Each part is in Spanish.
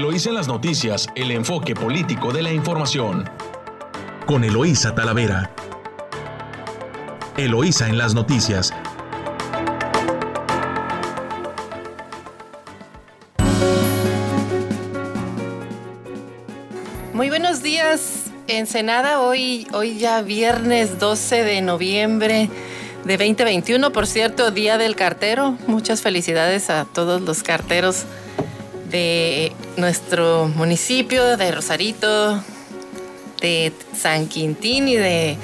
Eloísa en las noticias, el enfoque político de la información. Con Eloísa Talavera. Eloísa en las noticias. Muy buenos días, Ensenada. Hoy, hoy ya viernes 12 de noviembre de 2021, por cierto, Día del Cartero. Muchas felicidades a todos los carteros de nuestro municipio, de Rosarito, de San Quintín y de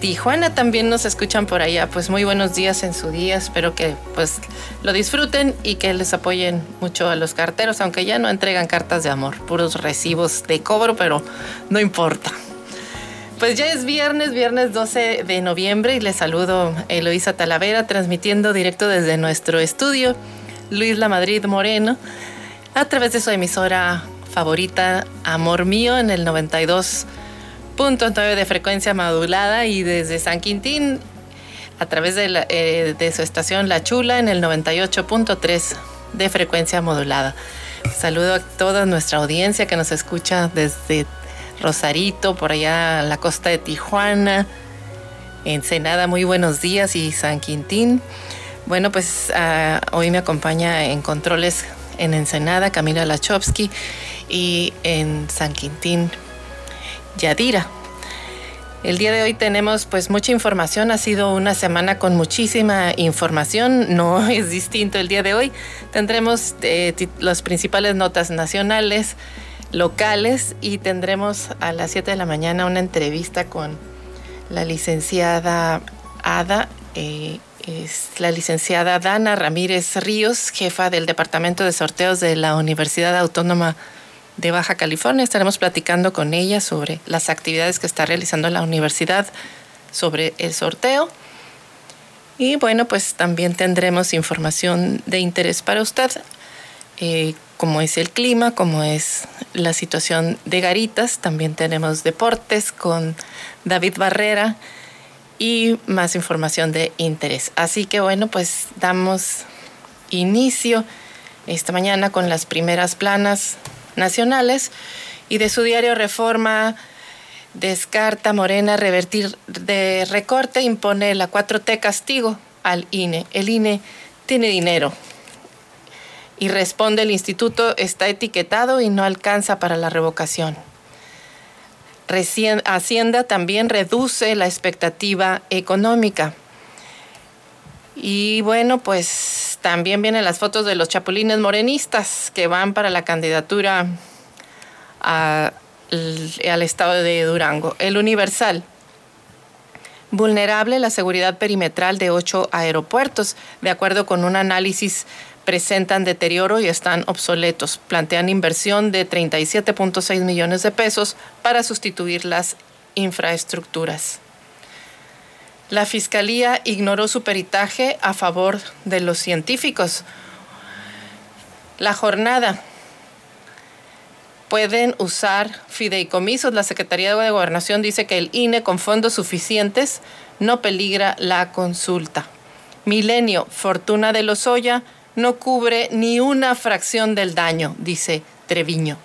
Tijuana también nos escuchan por allá. Pues muy buenos días en su día. Espero que pues lo disfruten y que les apoyen mucho a los carteros, aunque ya no entregan cartas de amor, puros recibos de cobro, pero no importa. Pues ya es viernes, viernes 12 de noviembre y les saludo Eloisa Talavera transmitiendo directo desde nuestro estudio Luis La Madrid Moreno a través de su emisora favorita Amor Mío en el 92.9 de frecuencia modulada y desde San Quintín a través de, eh, de su estación La Chula en el 98.3 de frecuencia modulada. Saludo a toda nuestra audiencia que nos escucha desde Rosarito, por allá la costa de Tijuana, Ensenada, muy buenos días y San Quintín. Bueno, pues uh, hoy me acompaña en controles en Ensenada, Camila Lachowski, y en San Quintín, Yadira. El día de hoy tenemos pues mucha información, ha sido una semana con muchísima información, no es distinto el día de hoy. Tendremos eh, las principales notas nacionales, locales y tendremos a las 7 de la mañana una entrevista con la licenciada Ada eh, es la licenciada Dana Ramírez Ríos, jefa del Departamento de Sorteos de la Universidad Autónoma de Baja California. Estaremos platicando con ella sobre las actividades que está realizando la universidad sobre el sorteo. Y bueno, pues también tendremos información de interés para usted, eh, como es el clima, como es la situación de Garitas. También tenemos deportes con David Barrera y más información de interés. Así que bueno, pues damos inicio esta mañana con las primeras planas nacionales y de su diario Reforma descarta Morena revertir de recorte, impone la 4T castigo al INE. El INE tiene dinero y responde el instituto está etiquetado y no alcanza para la revocación. Hacienda también reduce la expectativa económica. Y bueno, pues también vienen las fotos de los chapulines morenistas que van para la candidatura al estado de Durango. El Universal. Vulnerable la seguridad perimetral de ocho aeropuertos, de acuerdo con un análisis presentan deterioro y están obsoletos. Plantean inversión de 37.6 millones de pesos para sustituir las infraestructuras. La Fiscalía ignoró su peritaje a favor de los científicos. La jornada. Pueden usar fideicomisos. La Secretaría de Gobernación dice que el INE con fondos suficientes no peligra la consulta. Milenio, Fortuna de Lozoya no cubre ni una fracción del daño, dice Treviño.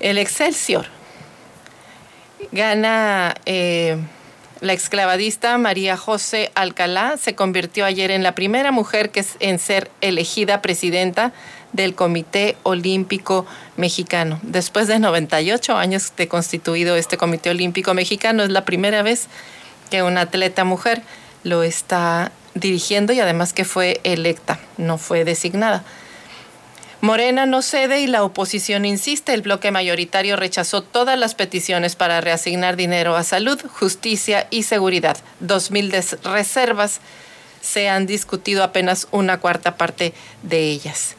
El Excelsior gana eh, la exclavadista María José Alcalá, se convirtió ayer en la primera mujer que es en ser elegida presidenta del Comité Olímpico Mexicano. Después de 98 años de constituido este Comité Olímpico Mexicano, es la primera vez que una atleta mujer lo está dirigiendo y además que fue electa, no fue designada. Morena no cede y la oposición insiste. El bloque mayoritario rechazó todas las peticiones para reasignar dinero a salud, justicia y seguridad. Dos mil reservas se han discutido apenas una cuarta parte de ellas.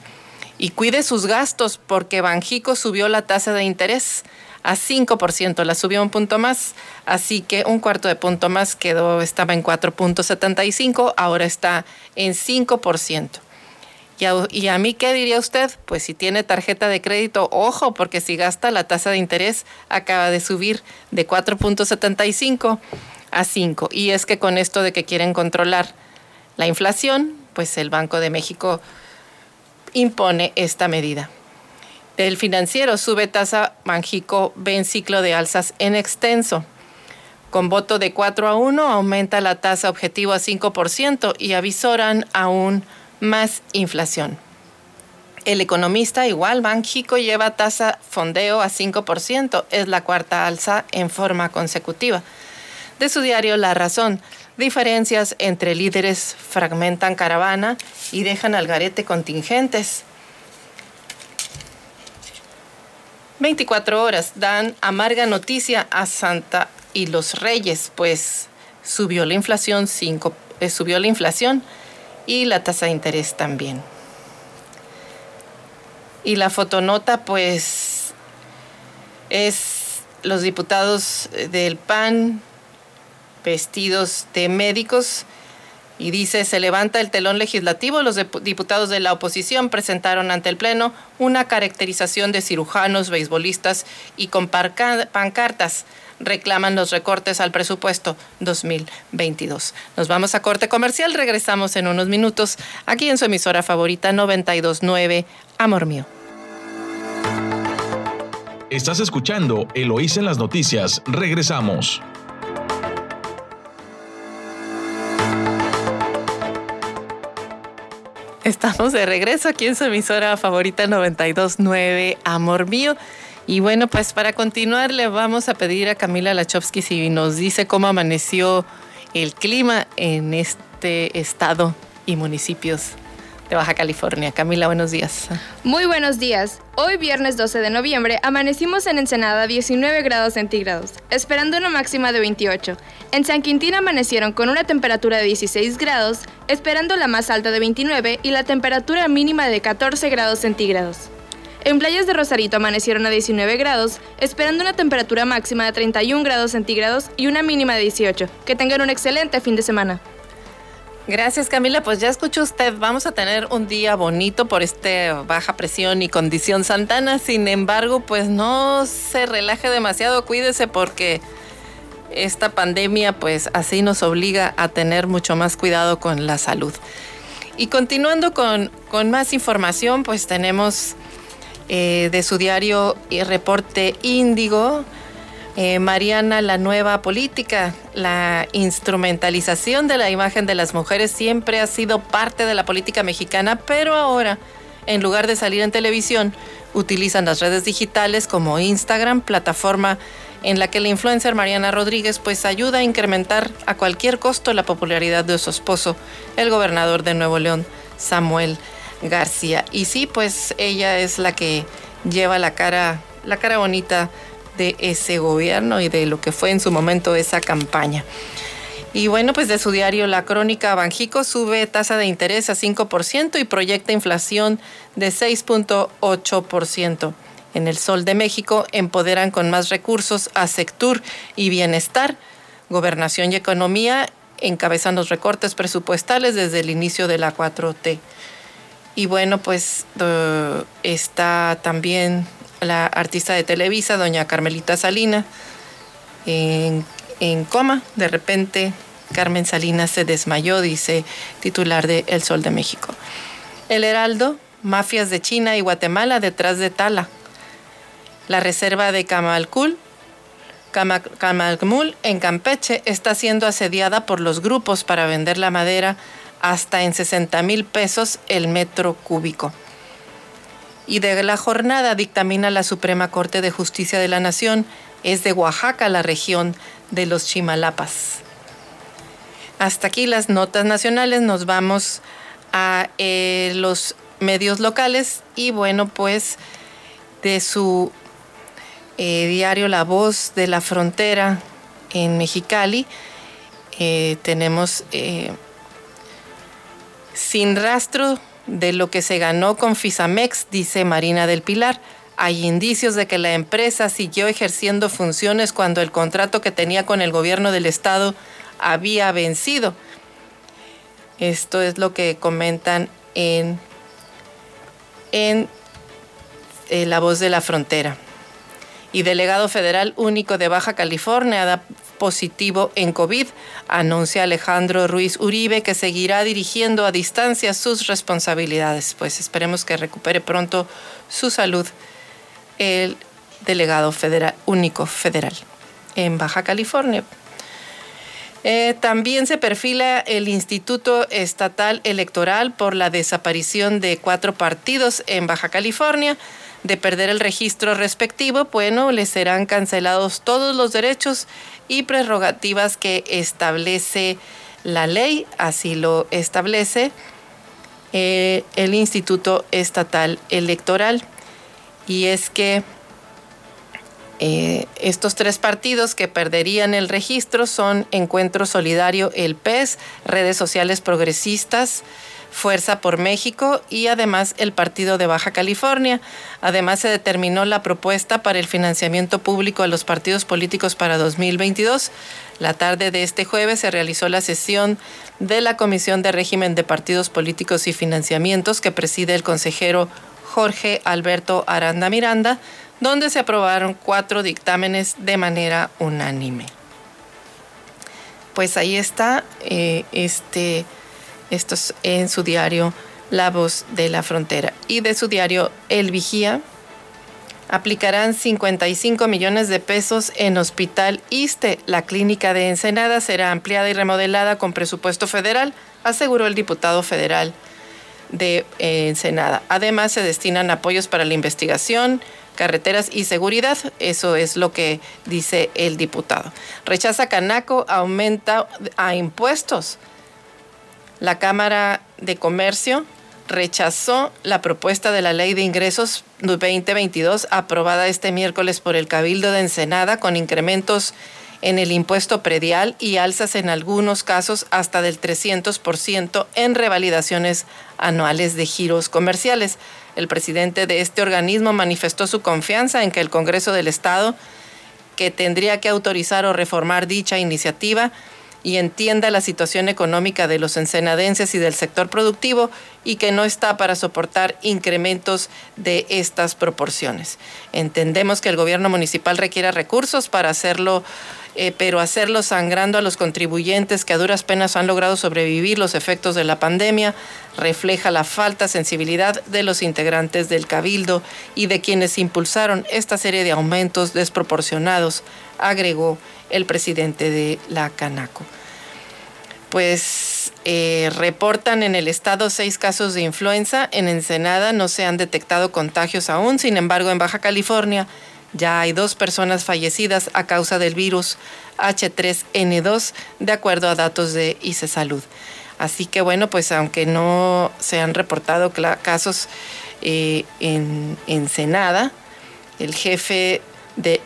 Y cuide sus gastos porque Banjico subió la tasa de interés a 5%, la subió un punto más, así que un cuarto de punto más quedó, estaba en 4.75, ahora está en 5%. Y a, y a, mí, ¿qué diría usted? Pues si tiene tarjeta de crédito, ojo, porque si gasta, la tasa de interés acaba de subir de 4.75 a 5. Y es que con esto de que quieren controlar la inflación, pues el Banco de México impone esta medida. El financiero sube tasa Manjico ven ciclo de alzas en extenso. Con voto de 4 a 1 aumenta la tasa objetivo a 5% y avisoran aún más inflación. El economista igual Banjico lleva tasa fondeo a 5%, es la cuarta alza en forma consecutiva. De su diario La Razón, diferencias entre líderes fragmentan caravana y dejan al garete contingentes. 24 horas dan amarga noticia a Santa y los Reyes, pues subió la inflación, eh, subió la inflación y la tasa de interés también. Y la fotonota, pues, es los diputados del PAN vestidos de médicos y dice, se levanta el telón legislativo, los diputados de la oposición presentaron ante el Pleno una caracterización de cirujanos, beisbolistas y con pancartas reclaman los recortes al presupuesto 2022. Nos vamos a corte comercial, regresamos en unos minutos aquí en su emisora favorita 929, Amor Mío. Estás escuchando Eloís en las noticias, regresamos. Estamos de regreso aquí en su emisora favorita 929 Amor Mío. Y bueno, pues para continuar le vamos a pedir a Camila Lachowski si nos dice cómo amaneció el clima en este estado y municipios de Baja California. Camila, buenos días. Muy buenos días. Hoy viernes 12 de noviembre amanecimos en Ensenada 19 grados centígrados, esperando una máxima de 28. En San Quintín amanecieron con una temperatura de 16 grados, esperando la más alta de 29 y la temperatura mínima de 14 grados centígrados. En playas de Rosarito amanecieron a 19 grados, esperando una temperatura máxima de 31 grados centígrados y una mínima de 18. Que tengan un excelente fin de semana. Gracias Camila, pues ya escuchó usted, vamos a tener un día bonito por este baja presión y condición Santana, sin embargo, pues no se relaje demasiado, cuídese porque esta pandemia pues así nos obliga a tener mucho más cuidado con la salud. Y continuando con, con más información, pues tenemos eh, de su diario y reporte Índigo, eh, Mariana, la nueva política, la instrumentalización de la imagen de las mujeres siempre ha sido parte de la política mexicana, pero ahora, en lugar de salir en televisión, utilizan las redes digitales como Instagram, plataforma en la que la influencer Mariana Rodríguez pues ayuda a incrementar a cualquier costo la popularidad de su esposo, el gobernador de Nuevo León, Samuel García. Y sí, pues ella es la que lleva la cara, la cara bonita de ese gobierno y de lo que fue en su momento esa campaña. Y bueno, pues de su diario La Crónica, Banjico sube tasa de interés a 5% y proyecta inflación de 6.8%. En el Sol de México empoderan con más recursos a Sectur y Bienestar. Gobernación y Economía encabezan los recortes presupuestales desde el inicio de la 4T. Y bueno, pues está también la artista de Televisa, doña Carmelita Salina, en, coma. De repente, Carmen Salinas se desmayó, dice titular de El Sol de México. El Heraldo, mafias de China y Guatemala detrás de Tala. La reserva de Camalcul, Camalcmul en Campeche está siendo asediada por los grupos para vender la madera hasta en 60 mil pesos el metro cúbico y de la jornada dictamina la Suprema Corte de Justicia de la Nación. Es de Oaxaca la región de los Chimalapas. Hasta aquí las notas nacionales, nos vamos a eh, los medios locales y bueno, pues de su eh, diario La Voz de la Frontera en Mexicali, eh, tenemos sin rastro de lo que se ganó con Fisamex, dice Marina del Pilar. Hay indicios de que la empresa siguió ejerciendo funciones cuando el contrato que tenía con el gobierno del estado había vencido. Esto es lo que comentan en, en eh, La Voz de la Frontera. Y delegado federal único de Baja California positivo en COVID, anuncia Alejandro Ruiz Uribe, que seguirá dirigiendo a distancia sus responsabilidades. Pues esperemos que recupere pronto su salud el delegado federal, único federal en Baja California. Eh, también se perfila el Instituto Estatal Electoral por la desaparición de cuatro partidos en Baja California. De perder el registro respectivo, bueno, les serán cancelados todos los derechos y prerrogativas que establece la ley, así lo establece eh, el Instituto Estatal Electoral. Y es que eh, estos tres partidos que perderían el registro son Encuentro Solidario, el PES, Redes Sociales Progresistas, Fuerza por México y además el Partido de Baja California. Además se determinó la propuesta para el financiamiento público a los partidos políticos para 2022. La tarde de este jueves se realizó la sesión de la Comisión de Régimen de Partidos Políticos y Financiamientos que preside el consejero Jorge Alberto Aranda Miranda donde se aprobaron cuatro dictámenes de manera unánime. Pues ahí está, eh, este, esto es en su diario La Voz de la Frontera. Y de su diario El Vigía, aplicarán 55 millones de pesos en Hospital ISTE. La clínica de Ensenada será ampliada y remodelada con presupuesto federal, aseguró el diputado federal de eh, Ensenada. Además, se destinan apoyos para la investigación, carreteras y seguridad. Eso es lo que dice el diputado. Rechaza Canaco, aumenta a impuestos. La Cámara de Comercio rechazó la propuesta de la Ley de Ingresos 2022 aprobada este miércoles por el Cabildo de Ensenada con incrementos en el impuesto predial y alzas en algunos casos hasta del 300% en revalidaciones anuales de giros comerciales. El presidente de este organismo manifestó su confianza en que el Congreso del Estado, que tendría que autorizar o reformar dicha iniciativa, y entienda la situación económica de los ensenadenses y del sector productivo y que no está para soportar incrementos de estas proporciones. Entendemos que el gobierno municipal requiere recursos para hacerlo eh, pero hacerlo sangrando a los contribuyentes que a duras penas han logrado sobrevivir los efectos de la pandemia refleja la falta sensibilidad de los integrantes del Cabildo y de quienes impulsaron esta serie de aumentos desproporcionados, agregó el presidente de la Canaco. Pues eh, reportan en el estado seis casos de influenza, en Ensenada no se han detectado contagios aún, sin embargo en Baja California ya hay dos personas fallecidas a causa del virus H3N2, de acuerdo a datos de ICE Salud. Así que bueno, pues aunque no se han reportado casos eh, en Ensenada, el jefe de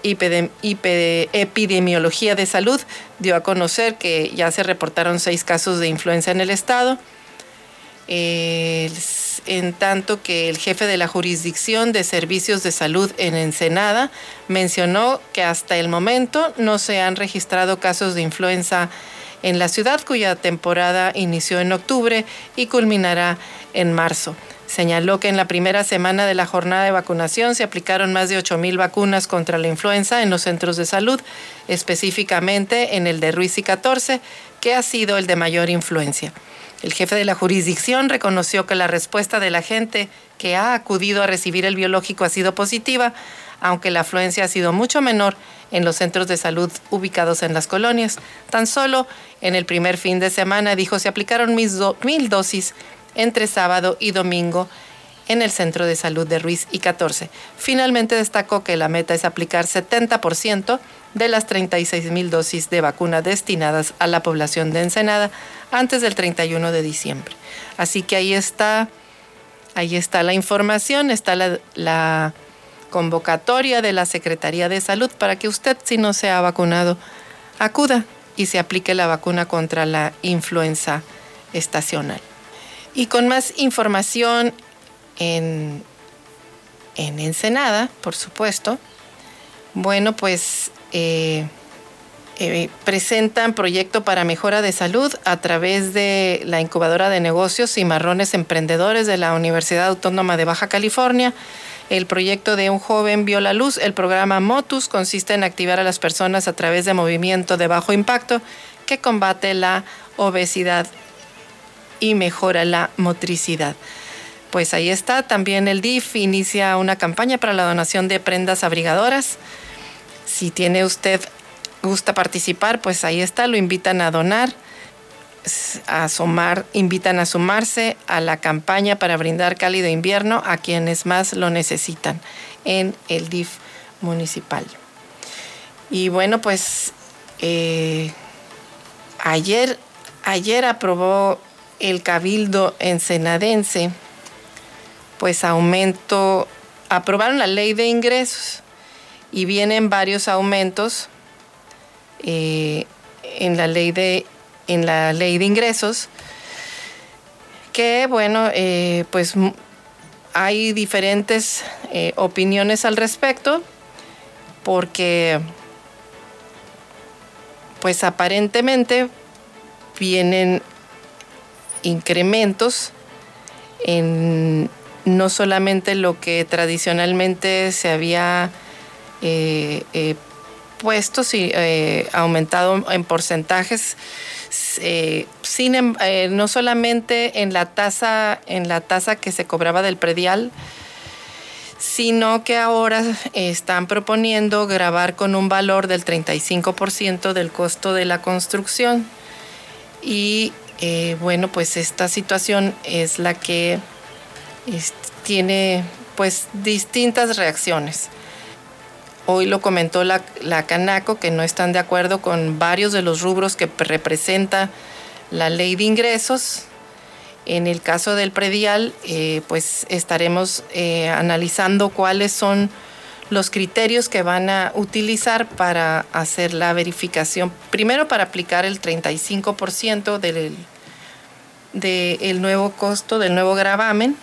epidemiología de salud dio a conocer que ya se reportaron seis casos de influenza en el estado en tanto que el jefe de la jurisdicción de servicios de salud en Ensenada mencionó que hasta el momento no se han registrado casos de influenza en la ciudad cuya temporada inició en octubre y culminará en marzo. Señaló que en la primera semana de la jornada de vacunación se aplicaron más de 8.000 vacunas contra la influenza en los centros de salud, específicamente en el de Ruiz y 14, que ha sido el de mayor influencia. El jefe de la jurisdicción reconoció que la respuesta de la gente que ha acudido a recibir el biológico ha sido positiva, aunque la afluencia ha sido mucho menor en los centros de salud ubicados en las colonias. Tan solo en el primer fin de semana, dijo, se aplicaron mil dosis entre sábado y domingo en el centro de salud de Ruiz y 14. Finalmente destacó que la meta es aplicar 70% de las 36 mil dosis de vacuna destinadas a la población de Ensenada antes del 31 de diciembre. Así que ahí está, ahí está la información, está la, la convocatoria de la Secretaría de Salud para que usted, si no se ha vacunado, acuda y se aplique la vacuna contra la influenza estacional. Y con más información en, en Ensenada, por supuesto, bueno, pues eh, eh, presentan proyecto para mejora de salud a través de la incubadora de negocios y marrones emprendedores de la Universidad Autónoma de Baja California. el proyecto de un joven vio la luz. El programa Motus consiste en activar a las personas a través de movimiento de bajo impacto que combate la obesidad y mejora la motricidad. Pues ahí está, también el DIF inicia una campaña para la donación de prendas abrigadoras. Si tiene usted gusta participar, pues ahí está, lo invitan a donar, a sumar, invitan a sumarse a la campaña para brindar cálido invierno a quienes más lo necesitan en el DIF municipal. Y bueno, pues eh, ayer, ayer aprobó el Cabildo Ensenadense, pues aumento, aprobaron la ley de ingresos y vienen varios aumentos eh, en la ley de en la ley de ingresos que bueno eh, pues hay diferentes eh, opiniones al respecto porque pues aparentemente vienen incrementos en no solamente lo que tradicionalmente se había eh, eh, puesto, y eh, aumentado en porcentajes, sin, em, no solamente en la tasa, en la tasa que se cobraba del predial, sino que ahora están proponiendo grabar con un valor del 35% del costo de la construcción. Y eh, bueno, pues esta situación es la que tiene pues distintas reacciones. Hoy lo comentó la, Canaco que no están de acuerdo con varios de los rubros que representa la ley de ingresos. En el caso del predial, eh, pues estaremos eh, analizando cuáles son los criterios que van a utilizar para hacer la verificación. Primero para aplicar el 35% del, del nuevo costo, del nuevo gravamen,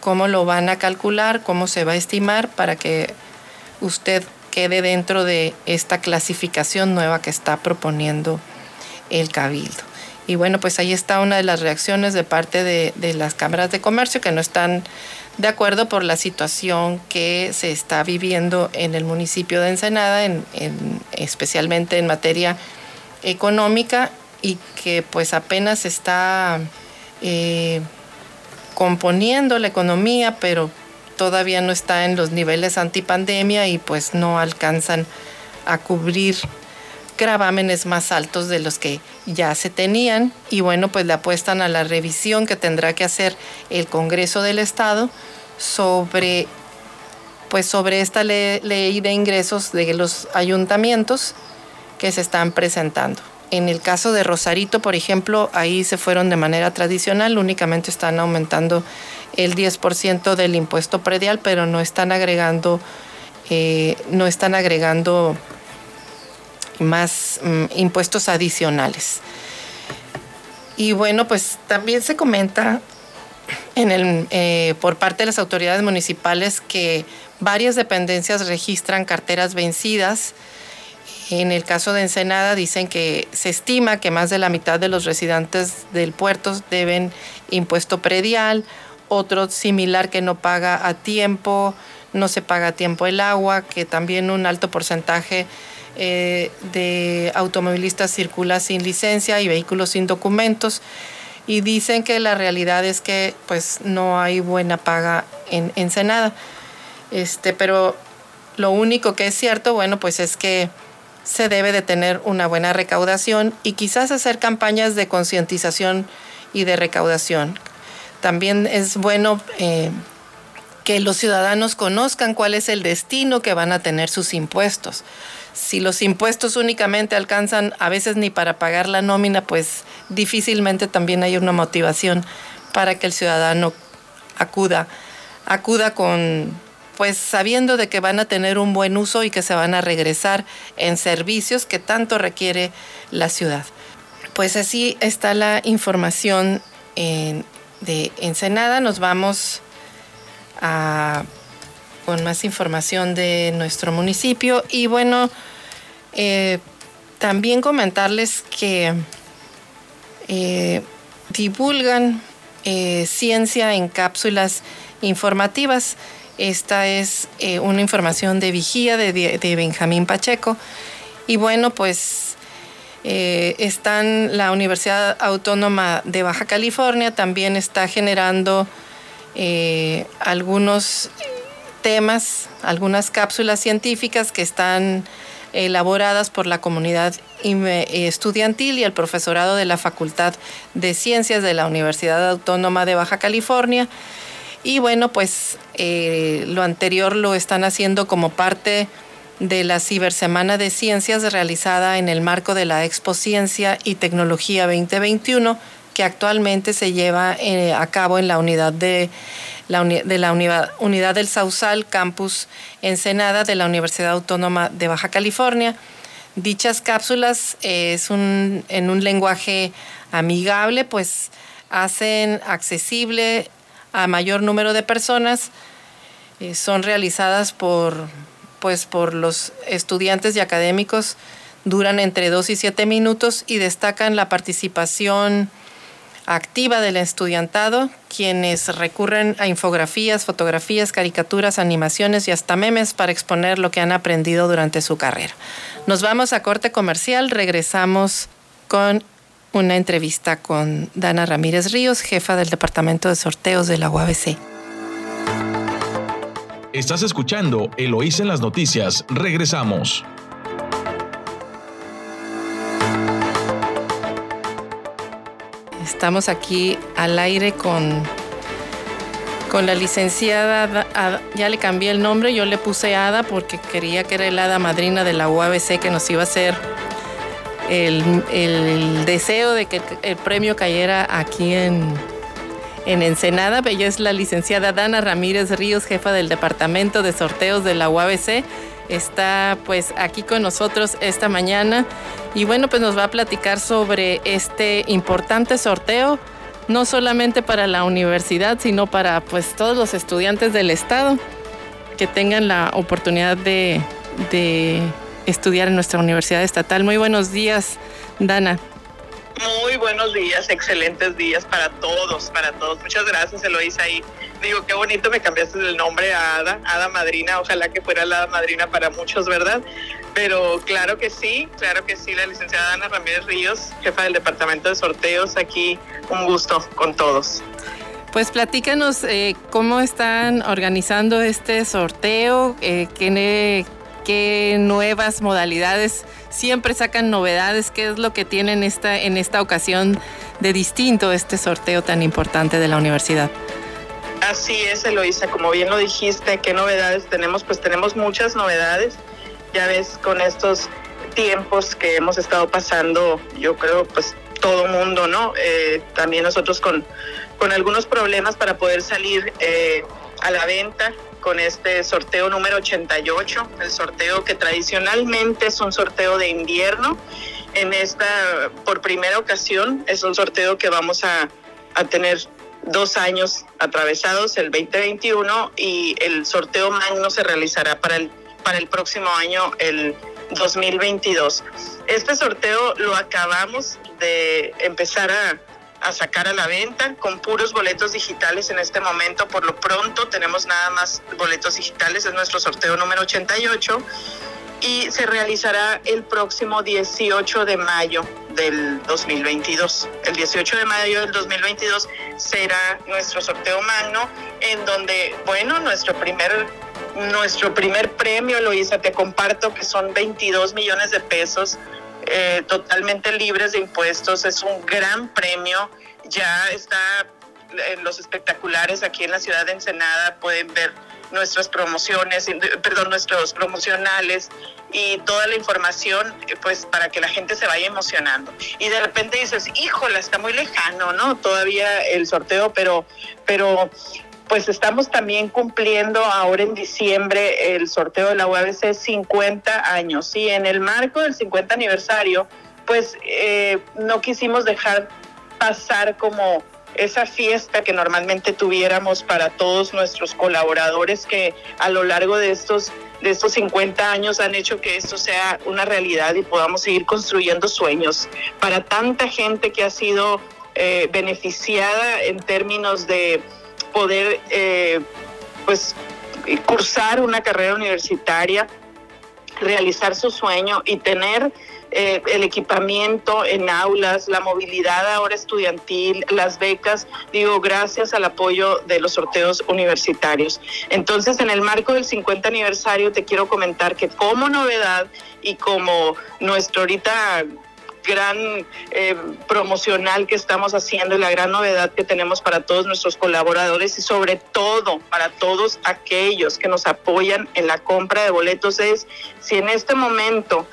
cómo lo van a calcular, cómo se va a estimar para que usted quede dentro de esta clasificación nueva que está proponiendo el Cabildo. Y bueno, pues ahí está una de las reacciones de parte de, de las cámaras de comercio que no están de acuerdo por la situación que se está viviendo en el municipio de Ensenada, en, especialmente en materia económica y que pues apenas está eh, componiendo la economía, pero todavía no está en los niveles antipandemia y pues no alcanzan a cubrir gravámenes más altos de los que ya se tenían y bueno, pues le apuestan a la revisión que tendrá que hacer el Congreso del Estado sobre pues sobre esta ley de ingresos de los ayuntamientos que se están presentando. En el caso de Rosarito, por ejemplo, ahí se fueron de manera tradicional, únicamente están aumentando el 10% del impuesto predial, pero no están agregando, eh, no están agregando más mm, impuestos adicionales. Y bueno, pues también se comenta en el, eh, por parte de las autoridades municipales que varias dependencias registran carteras vencidas. En el caso de Ensenada dicen que se estima que más de la mitad de los residentes del puerto deben impuesto predial, otro similar que no paga a tiempo, no se paga a tiempo el agua, que también un alto porcentaje eh, de automovilistas circula sin licencia y vehículos sin documentos. Y dicen que la realidad es que pues no hay buena paga en Ensenada. Este, pero lo único que es cierto, bueno, pues es que se debe de tener una buena recaudación y quizás hacer campañas de concientización y de recaudación. También es bueno eh, que los ciudadanos conozcan cuál es el destino que van a tener sus impuestos si los impuestos únicamente alcanzan a veces ni para pagar la nómina, pues difícilmente también hay una motivación para que el ciudadano acuda, acuda con, pues sabiendo de que van a tener un buen uso y que se van a regresar en servicios que tanto requiere la ciudad. Pues así está la información de Ensenada. Nos vamos a con más información de nuestro municipio. Y bueno, eh, también comentarles que eh, divulgan eh, ciencia en cápsulas informativas. Esta es eh, una información de vigía de, Benjamín Pacheco. Y bueno, pues eh, están la Universidad Autónoma de Baja California, también está generando eh, algunos temas, algunas cápsulas científicas que están elaboradas por la comunidad estudiantil y el profesorado de la Facultad de Ciencias de la Universidad Autónoma de Baja California. Y bueno, pues eh, lo anterior lo están haciendo como parte de la Cibersemana de Ciencias realizada en el marco de la Expo Ciencia y Tecnología 2021, que actualmente se lleva eh, a cabo en la unidad de la, unidad, del Sausal, campus Ensenada de la Universidad Autónoma de Baja California. Dichas cápsulas es un, en un lenguaje amigable, pues hacen accesible a mayor número de personas. Eh, son realizadas por, pues, por los estudiantes y académicos, duran entre 2 y 7 minutos y destacan la participación activa del estudiantado, quienes recurren a infografías, fotografías, caricaturas, animaciones y hasta memes para exponer lo que han aprendido durante su carrera. Nos vamos a corte comercial, regresamos con una entrevista con Dana Ramírez Ríos, jefa del Departamento de Sorteos de la UABC. Estás escuchando Eloís en las noticias. Regresamos. Estamos aquí al aire con, con la licenciada, ya le cambié el nombre, yo le puse Ada porque quería que era el Hada madrina de la UABC que nos iba a hacer el, deseo de que el premio cayera aquí en, en Ensenada. Ella es la licenciada Dana Ramírez Ríos, jefa del Departamento de Sorteos de la UABC. Está pues aquí con nosotros esta mañana y bueno, pues nos va a platicar sobre este importante sorteo, no solamente para la universidad, sino para pues todos los estudiantes del estado que tengan la oportunidad de estudiar en nuestra universidad estatal. Muy buenos días, Dana. Muy buenos días, excelentes días para todos, para todos. Muchas gracias, Eloisa. Y digo, qué bonito me cambiaste el nombre a Ada, Ada Madrina. Ojalá que fuera la Ada Madrina para muchos, ¿verdad? Pero claro que sí, claro que sí, la licenciada Ana Ramírez Ríos, jefa del Departamento de Sorteos, aquí un gusto con todos. Pues platícanos eh, cómo están organizando este sorteo, eh, qué, qué nuevas modalidades, siempre sacan novedades, qué es lo que tienen esta, en esta ocasión de distinto este sorteo tan importante de la universidad. Así es, Eloisa, como bien lo dijiste, ¿qué novedades tenemos? Pues tenemos muchas novedades, ya ves, con estos tiempos que hemos estado pasando, yo creo, pues todo mundo, ¿no? Eh, también nosotros con, con algunos problemas para poder salir eh, a la venta con este sorteo número 88, el sorteo que tradicionalmente es un sorteo de invierno. En esta, por primera ocasión, es un sorteo que vamos a, a tener dos años atravesados, el 2021, y el sorteo magno se realizará para el, para el próximo año, el 2022. Este sorteo lo acabamos de empezar a, a sacar a la venta con puros boletos digitales en este momento. Por lo pronto tenemos nada más boletos digitales, es nuestro sorteo número 88 y se realizará el próximo 18 de mayo del 2022. El 18 de mayo del 2022 será nuestro sorteo magno en donde, bueno, nuestro primer nuestro primer premio, Luisa, te comparto que son 22 millones de pesos eh, totalmente libres de impuestos. Es un gran premio. Ya está en los espectaculares aquí en la ciudad de Ensenada. Pueden ver nuestras promociones, perdón, nuestros promocionales y toda la información, pues para que la gente se vaya emocionando. Y de repente dices, híjola, está muy lejano, ¿no? Todavía el sorteo, pero, pero pues estamos también cumpliendo ahora en diciembre el sorteo de la UABC 50 años. Y en el marco del 50 aniversario, pues eh, no quisimos dejar pasar como esa fiesta que normalmente tuviéramos para todos nuestros colaboradores que a lo largo de estos de estos 50 años han hecho que esto sea una realidad y podamos seguir construyendo sueños para tanta gente que ha sido eh, beneficiada en términos de poder eh, pues cursar una carrera universitaria, realizar su sueño y tener eh, el equipamiento en aulas, la movilidad ahora estudiantil, las becas, digo, gracias al apoyo de los sorteos universitarios. Entonces, en el marco del 50 aniversario, te quiero comentar que como novedad y como nuestro ahorita gran eh, promocional que estamos haciendo y la gran novedad que tenemos para todos nuestros colaboradores y sobre todo para todos aquellos que nos apoyan en la compra de boletos es si en este momento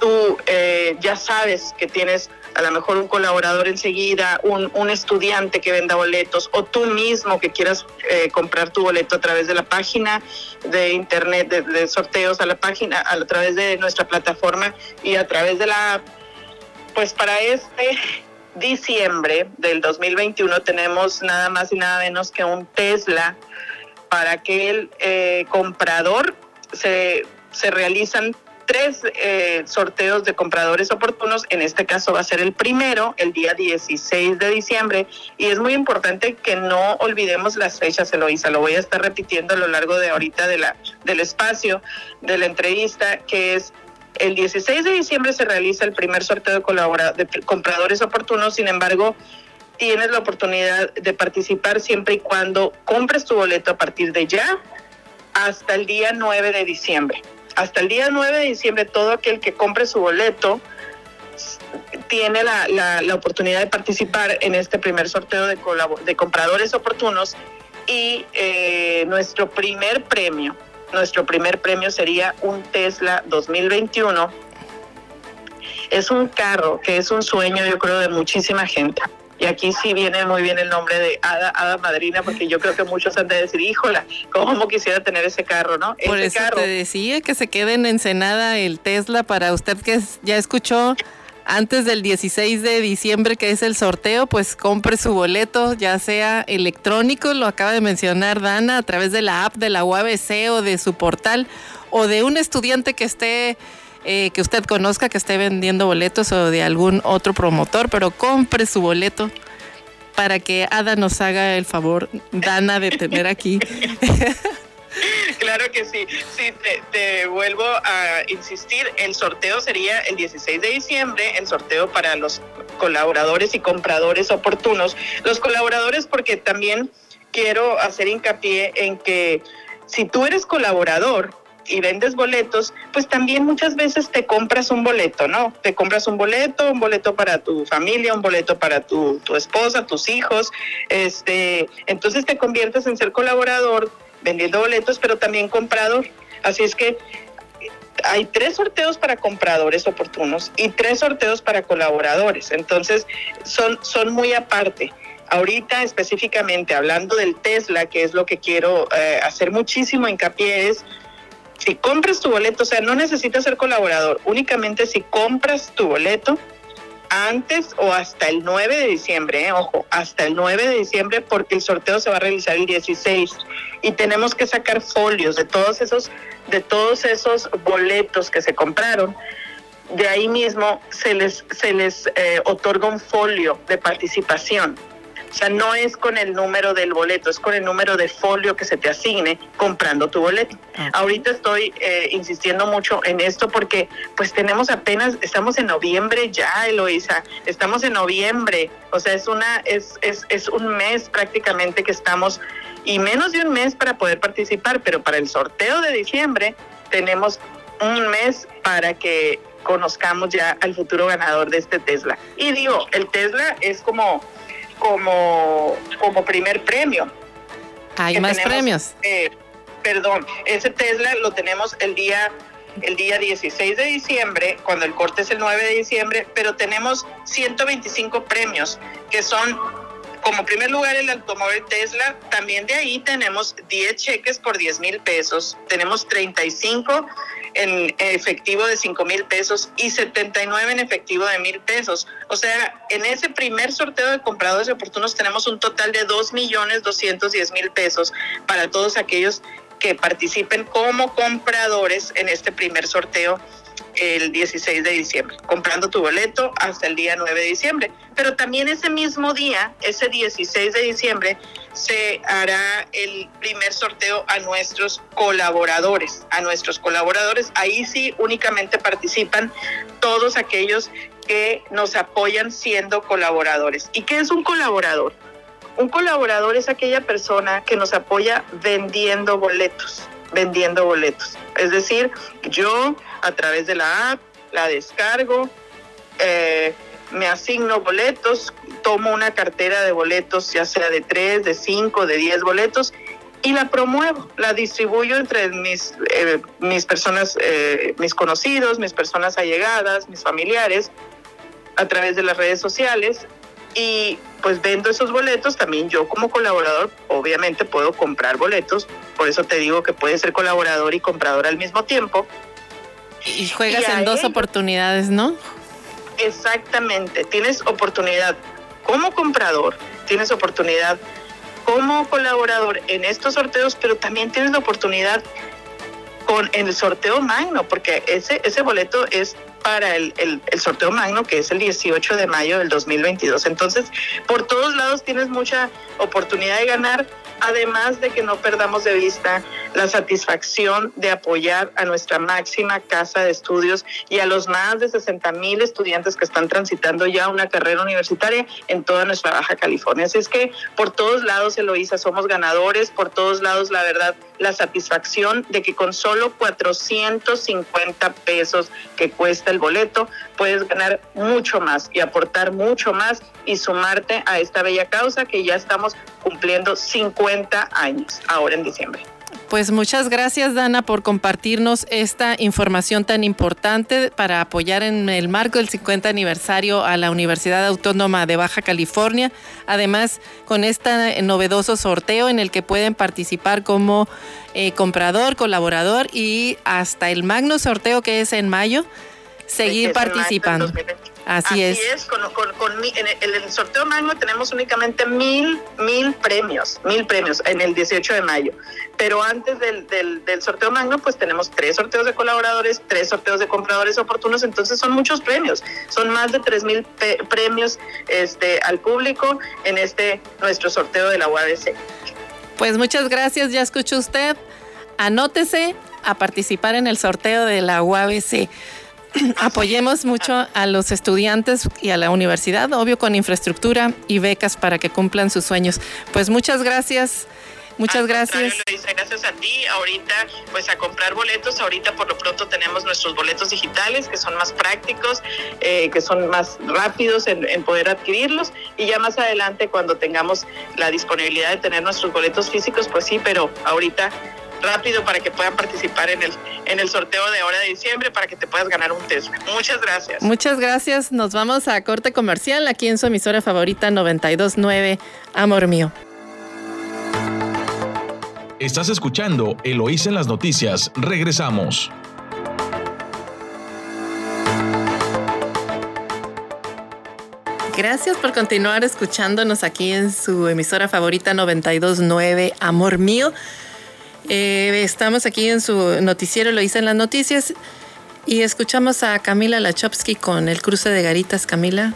tú eh, ya sabes que tienes a lo mejor un colaborador enseguida, un, un estudiante que venda boletos o tú mismo que quieras eh, comprar tu boleto a través de la página de internet de, sorteos, a la página, a, través de nuestra plataforma y a través de la pues para este diciembre del 2021 tenemos nada más y nada menos que un Tesla para que el eh, comprador se, se realizan tres eh, sorteos de compradores oportunos. En este caso va a ser el primero, el día 16 de diciembre. Y es muy importante que no olvidemos las fechas, Eloisa. Lo voy a estar repitiendo a lo largo de ahorita de la, del espacio de la entrevista, que es el 16 de diciembre se realiza el primer sorteo de, compradores oportunos. Sin embargo, tienes la oportunidad de participar siempre y cuando compres tu boleto a partir de ya hasta el día 9 de diciembre hasta el día 9 de diciembre todo aquel que compre su boleto tiene la, la, oportunidad de participar en este primer sorteo de, de compradores oportunos y eh, nuestro primer premio, nuestro primer premio sería un Tesla 2021. Es un carro que es un sueño yo creo de muchísima gente. Y aquí sí viene muy bien el nombre de Ada, Ada Madrina, porque yo creo que muchos han de decir, híjola, ¿cómo quisiera tener ese carro, no? Por eso te decía que se quede en Ensenada el Tesla para usted que ya escuchó antes del 16 de diciembre, que es el sorteo, pues compre su boleto, ya sea electrónico, lo acaba de mencionar Dana, a través de la app de la UABC o de su portal, o de un estudiante que esté eh, que usted conozca que esté vendiendo boletos o de algún otro promotor, pero compre su boleto para que Ada nos haga el favor, Dana, de tener aquí. Claro que sí. Sí, te, vuelvo a insistir, el sorteo sería el 16 de diciembre, el sorteo para los colaboradores y compradores oportunos. Los colaboradores porque también quiero hacer hincapié en que si tú eres colaborador, y vendes boletos, pues también muchas veces te compras un boleto, ¿no? Te compras un boleto, un boleto para tu familia, un boleto para tu, tu esposa, tus hijos, este, entonces te conviertes en ser colaborador vendiendo boletos, pero también comprador. Así es que hay tres sorteos para compradores oportunos y tres sorteos para colaboradores. Entonces, son, son muy aparte. Ahorita específicamente hablando del Tesla, que es lo que quiero eh, hacer muchísimo hincapié, es si compras tu boleto, o sea, no necesitas ser colaborador, únicamente si compras tu boleto antes o hasta el 9 de diciembre, eh, ojo, hasta el 9 de diciembre porque el sorteo se va a realizar el 16 y tenemos que sacar folios de todos esos de todos esos boletos que se compraron. De ahí mismo se les se les eh, otorga un folio de participación o sea, no es con el número del boleto, es con el número de folio que se te asigne comprando tu boleto. Ahorita estoy eh, insistiendo mucho en esto porque pues tenemos apenas, estamos en noviembre ya, Eloisa, estamos en noviembre, o sea, es, una, es, es, es un mes prácticamente que estamos y menos de un mes para poder participar, pero para el sorteo de diciembre tenemos un mes para que conozcamos ya al futuro ganador de este Tesla. Y digo, el Tesla es como como, como primer premio. Hay más premios. Eh, perdón, ese Tesla lo tenemos el día el día 16 de diciembre, cuando el corte es el 9 de diciembre, pero tenemos 125 premios, que son como primer lugar el automóvil Tesla, también de ahí tenemos 10 cheques por 10 mil pesos, tenemos 35 en efectivo de 5 mil pesos y 79 en efectivo de mil pesos. O sea, en ese primer sorteo de compradores oportunos tenemos un total de 2 millones 210 mil pesos para todos aquellos que participen como compradores en este primer sorteo el 16 de diciembre, comprando tu boleto hasta el día 9 de diciembre. Pero también ese mismo día, ese 16 de diciembre, se hará el primer sorteo a nuestros colaboradores, a nuestros colaboradores. Ahí sí únicamente participan todos aquellos que nos apoyan siendo colaboradores. ¿Y qué es un colaborador? Un colaborador es aquella persona que nos apoya vendiendo boletos, vendiendo boletos. Es decir, yo a través de la app la descargo, eh, me asigno boletos, tomo una cartera de boletos, ya sea de tres, de cinco, de diez boletos, y la promuevo, la distribuyo entre mis, eh, mis personas, eh, mis conocidos, mis personas allegadas, mis familiares, a través de las redes sociales y pues vendo esos boletos, también yo como colaborador obviamente puedo comprar boletos, por eso te digo que puedes ser colaborador y comprador al mismo tiempo. Y juegas en dos oportunidades, ¿no? Exactamente, tienes oportunidad como comprador, tienes oportunidad como colaborador en estos sorteos, pero también tienes la oportunidad con el sorteo magno, porque ese, ese boleto es para el, el, el, sorteo magno, que es el 18 de mayo del 2022. Entonces, por todos lados tienes mucha oportunidad de ganar además de que no perdamos de vista la satisfacción de apoyar a nuestra máxima casa de estudios y a los más de 60 mil estudiantes que están transitando ya una carrera universitaria en toda nuestra Baja California. Así es que por todos lados, Eloísa, somos ganadores, por todos lados, la verdad, la satisfacción de que con solo 450 pesos que cuesta el boleto, puedes ganar mucho más y aportar mucho más y sumarte a esta bella causa que ya estamos cumpliendo 50 años ahora en diciembre. Pues muchas gracias, Dana, por compartirnos esta información tan importante para apoyar en el marco del 50 aniversario a la Universidad Autónoma de Baja California. Además, con este novedoso sorteo en el que pueden participar como eh, comprador, colaborador y hasta el magno sorteo que es en mayo, seguir participando. Así, es. es. Con, en, el, sorteo magno tenemos únicamente mil, mil premios, mil premios en el 18 de mayo. Pero antes del, del, sorteo magno, pues tenemos tres sorteos de colaboradores, tres sorteos de compradores oportunos, entonces son muchos premios. Son más de tres mil premios este, al público en este nuestro sorteo de la UABC. Pues muchas gracias, ya escuchó usted. Anótese a participar en el sorteo de la UABC. apoyemos mucho a los estudiantes y a la universidad, obvio con infraestructura y becas para que cumplan sus sueños. Pues muchas gracias. Muchas gracias. gracias a ti. Ahorita, pues a comprar boletos. Ahorita, por lo pronto, tenemos nuestros boletos digitales que son más prácticos, eh, que son más rápidos en, en, poder adquirirlos. Y ya más adelante, cuando tengamos la disponibilidad de tener nuestros boletos físicos, pues sí, pero ahorita rápido para que puedan participar en el, en el sorteo de ahora de diciembre para que te puedas ganar un Tesla. Muchas gracias. Muchas gracias. Nos vamos a corte comercial aquí en su emisora favorita 929, Amor Mío. Estás escuchando Eloísa en las noticias. Regresamos. Gracias por continuar escuchándonos aquí en su emisora favorita 929 Amor Mío. Eh, estamos aquí en su noticiero, lo hice en las noticias, y escuchamos a Camila Lachowski con el cruce de garitas. Camila.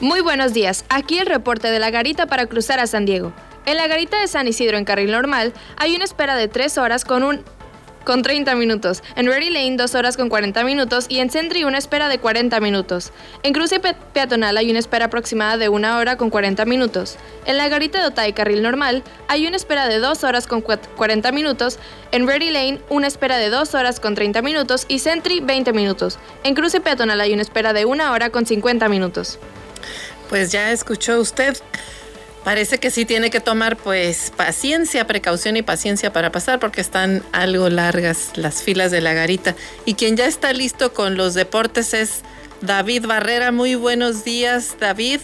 Muy buenos días. Aquí el reporte de la garita para cruzar a San Diego. En la garita de San Isidro en carril normal hay una espera de tres horas con un con 30 minutos. En Ready Lane, 2 horas con 40 minutos. Y en Sentry, una espera de 40 minutos. En cruce peatonal hay una espera aproximada de 1 hora con 40 minutos. En la garita de Otay, carril normal, hay una espera de 2 horas con 40 minutos. En Ready Lane, una espera de 2 horas con 30 minutos. Y Sentry, 20 minutos. En cruce peatonal hay una espera de 1 hora con 50 minutos. Pues ya escuchó usted. Parece que sí tiene que tomar pues paciencia, precaución y paciencia para pasar porque están algo largas las filas de la garita. Y quien ya está listo con los deportes es David Barrera. Muy buenos días, David.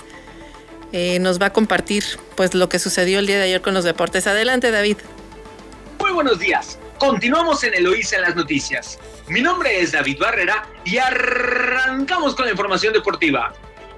Eh, nos va a compartir pues lo que sucedió el día de ayer con los deportes. Adelante, David. Muy buenos días. Continuamos en Eloísa en las noticias. Mi nombre es David Barrera y arrancamos con la información deportiva.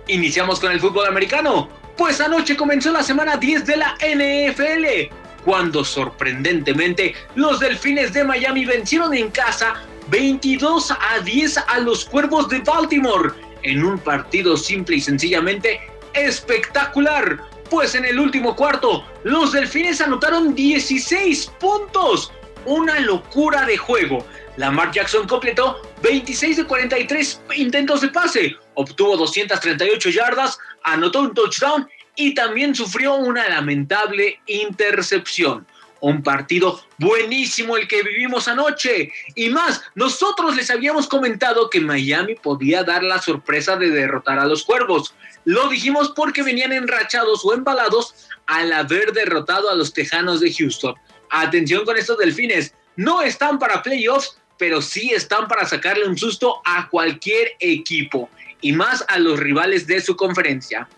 Iniciamos con el fútbol americano pues anoche comenzó la semana 10 de la NFL, cuando sorprendentemente los Delfines de Miami vencieron en casa 22 a 10 a los Cuervos de Baltimore en un partido simple y sencillamente espectacular. Pues en el último cuarto, los Delfines anotaron 16 puntos. Una locura de juego. Lamar Jackson completó 26 de 43 intentos de pase, obtuvo 238 yardas, anotó un touchdown y también sufrió una lamentable intercepción. Un partido buenísimo el que vivimos anoche. Y más, nosotros les habíamos comentado que Miami podía dar la sorpresa de derrotar a los Cuervos. Lo dijimos porque venían enrachados o embalados al haber derrotado a los Tejanos de Houston. Atención con estos delfines. No están para playoffs, pero sí están para sacarle un susto a cualquier equipo y más a los rivales de su conferencia.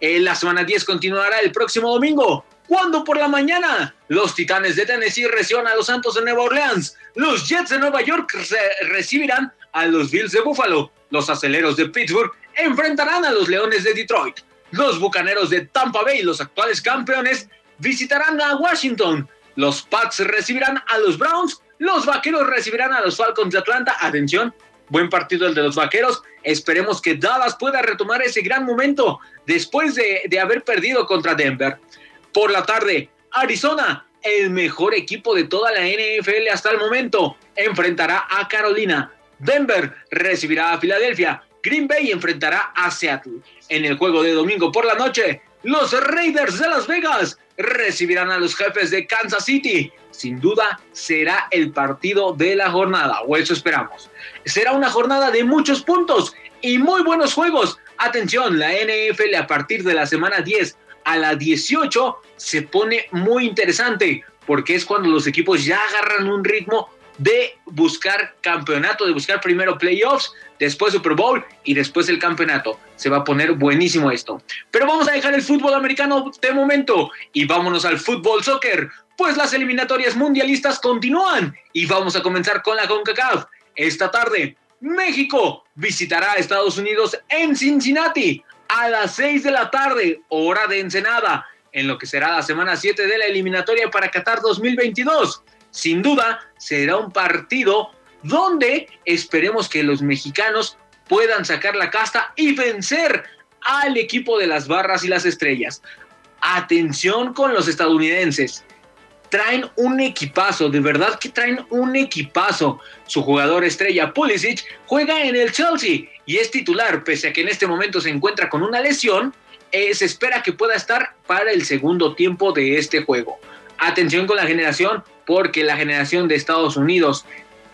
En la semana 10 continuará el próximo domingo, cuando por la mañana los Titanes de Tennessee reciban a los Santos de Nueva Orleans, los Jets de Nueva York recibirán a los Bills de Buffalo, los Aceleros de Pittsburgh enfrentarán a los Leones de Detroit, los Bucaneros de Tampa Bay, los actuales campeones, visitarán a Washington, los Pats recibirán a los Browns los vaqueros recibirán a los Falcons de Atlanta. Atención, buen partido el de los vaqueros. Esperemos que Dallas pueda retomar ese gran momento después de, de haber perdido contra Denver. Por la tarde, Arizona, el mejor equipo de toda la NFL hasta el momento, enfrentará a Carolina. Denver recibirá a Filadelfia. Green Bay enfrentará a Seattle. En el juego de domingo por la noche, los Raiders de Las Vegas recibirán a los jefes de Kansas City. Sin duda será el partido de la jornada, o eso esperamos. Será una jornada de muchos puntos y muy buenos juegos. Atención, la NFL a partir de la semana 10 a la 18 se pone muy interesante porque es cuando los equipos ya agarran un ritmo de buscar campeonato, de buscar primero playoffs, después Super Bowl y después el campeonato. Se va a poner buenísimo esto. Pero vamos a dejar el fútbol americano de momento y vámonos al fútbol soccer, pues las eliminatorias mundialistas continúan y vamos a comenzar con la CONCACAF. Esta tarde, México visitará a Estados Unidos en Cincinnati a las 6 de la tarde, hora de Ensenada, en lo que será la semana 7 de la eliminatoria para Qatar 2022 sin duda será un partido donde esperemos que los mexicanos puedan sacar la casta y vencer al equipo de las barras y las estrellas. Atención con los estadounidenses. Traen un equipazo, de verdad que traen un equipazo. Su jugador estrella Pulisic juega en el Chelsea y es titular, pese a que en este momento se encuentra con una lesión. Eh, se espera que pueda estar para el segundo tiempo de este juego. Atención con la generación porque la generación de Estados Unidos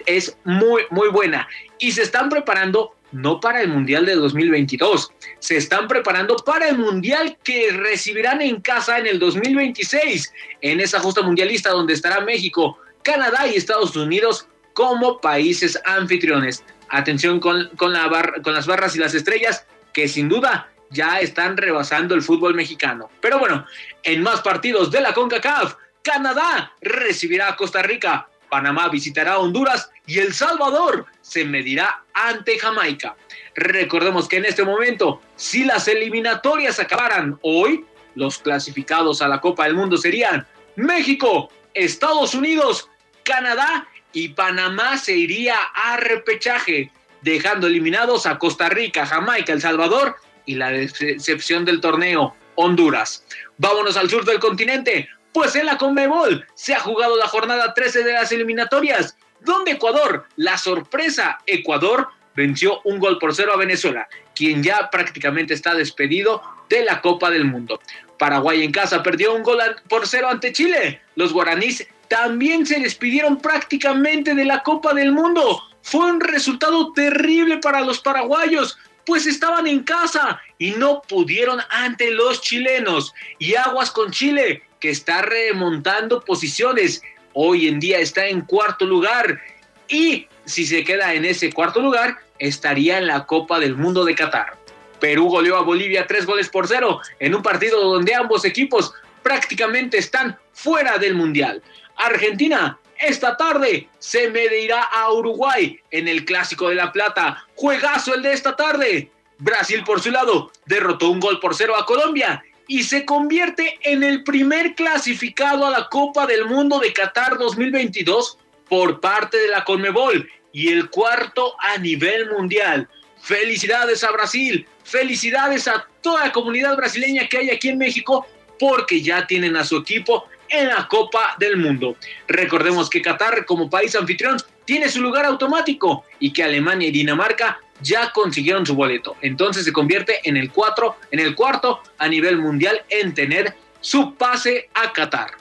es muy, muy buena y se están preparando no para el Mundial de 2022, se están preparando para el Mundial que recibirán en casa en el 2026, en esa justa mundialista donde estará México, Canadá y Estados Unidos como países anfitriones. Atención con, con, la con las barras y las estrellas, que sin duda ya están rebasando el fútbol mexicano. Pero bueno, en más partidos de la CONCACAF, Canadá recibirá a Costa Rica, Panamá visitará a Honduras y El Salvador se medirá ante Jamaica. Recordemos que en este momento, si las eliminatorias acabaran hoy, los clasificados a la Copa del Mundo serían México, Estados Unidos, Canadá y Panamá se iría a repechaje, dejando eliminados a Costa Rica, Jamaica, El Salvador y la decepción del torneo, Honduras. Vámonos al sur del continente, pues en la Conmebol se ha jugado la jornada 13 de las eliminatorias, donde Ecuador, la sorpresa Ecuador, venció un gol por cero a Venezuela, quien ya prácticamente está despedido de la Copa del Mundo. Paraguay en casa perdió un gol por cero ante Chile. Los guaraníes también se despidieron prácticamente de la Copa del Mundo. Fue un resultado terrible para los paraguayos, pues estaban en casa y no pudieron ante los chilenos. Y aguas con Chile, que está remontando posiciones. Hoy en día está en cuarto lugar y si se queda en ese cuarto lugar, estaría en la Copa del Mundo de Qatar. Perú goleó a Bolivia tres goles por cero en un partido donde ambos equipos prácticamente están fuera del Mundial. Argentina esta tarde se medirá a Uruguay en el Clásico de la Plata. Juegazo el de esta tarde. Brasil por su lado derrotó un gol por cero a Colombia y se convierte en el primer clasificado a la Copa del Mundo de Qatar 2022 por parte de la Conmebol. y el cuarto a nivel mundial. Felicidades a Brasil, felicidades a toda la comunidad brasileña que hay aquí en México porque ya tienen a su equipo en la Copa del Mundo. Recordemos que Qatar como país anfitrión tiene su lugar automático y que Alemania y Dinamarca ya consiguieron su boleto. Entonces se convierte en el, cuatro, en el cuarto a nivel mundial en tener su pase a Qatar.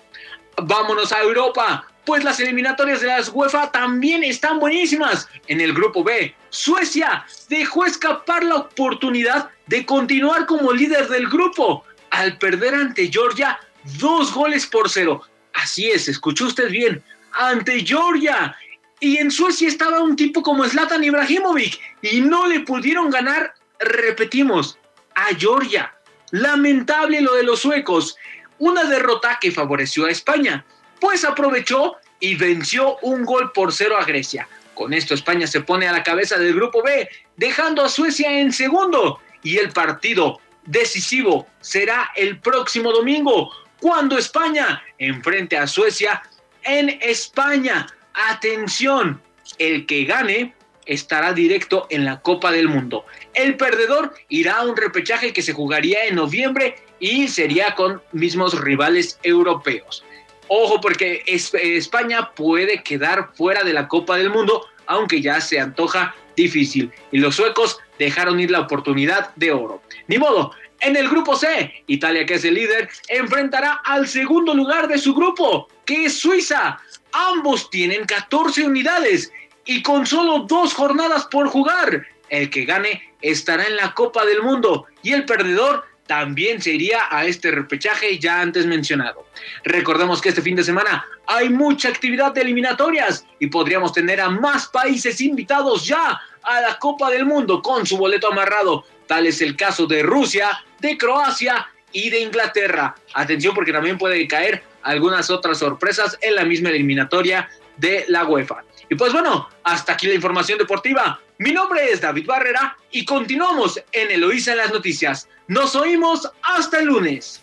Vámonos a Europa, pues las eliminatorias de las UEFA también están buenísimas. En el grupo B, Suecia dejó escapar la oportunidad de continuar como líder del grupo al perder ante Georgia dos goles por cero. Así es, escuchó usted bien, ante Georgia. Y en Suecia estaba un tipo como Zlatan Ibrahimovic y no le pudieron ganar, repetimos, a Georgia. Lamentable lo de los suecos. Una derrota que favoreció a España, pues aprovechó y venció un gol por cero a Grecia. Con esto España se pone a la cabeza del grupo B, dejando a Suecia en segundo. Y el partido decisivo será el próximo domingo, cuando España enfrente a Suecia en España. Atención, el que gane estará directo en la Copa del Mundo. El perdedor irá a un repechaje que se jugaría en noviembre y sería con mismos rivales europeos. Ojo porque España puede quedar fuera de la Copa del Mundo, aunque ya se antoja difícil. Y los suecos dejaron ir la oportunidad de oro. Ni modo, en el grupo C, Italia, que es el líder, enfrentará al segundo lugar de su grupo, que es Suiza. Ambos tienen 14 unidades y con solo dos jornadas por jugar. El que gane estará en la Copa del Mundo y el perdedor también se iría a este repechaje ya antes mencionado. Recordemos que este fin de semana hay mucha actividad de eliminatorias y podríamos tener a más países invitados ya a la Copa del Mundo con su boleto amarrado. Tal es el caso de Rusia, de Croacia y de Inglaterra. Atención porque también puede caer algunas otras sorpresas en la misma eliminatoria de la UEFA. Y pues bueno, hasta aquí la información deportiva. Mi nombre es David Barrera y continuamos en Eloísa en las noticias. Nos oímos hasta el lunes.